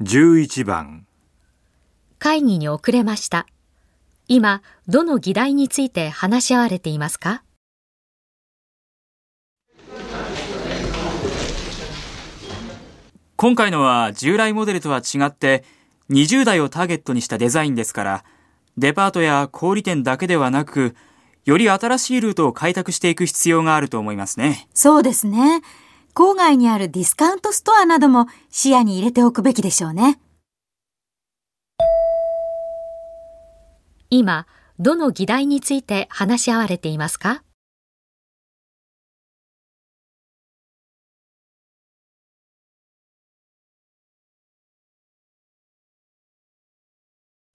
11番会議に遅れました。今、どの議題について話し合われていますか？今回のは従来モデルとは違って20代をターゲットにしたデザインですから、デパートや小売店だけではなく、より新しいルートを開拓していく必要があると思いますね。そうですね。郊外にあるディスカウントストアなども視野に入れておくべきでしょうね。今、どの議題について話し合われていますか？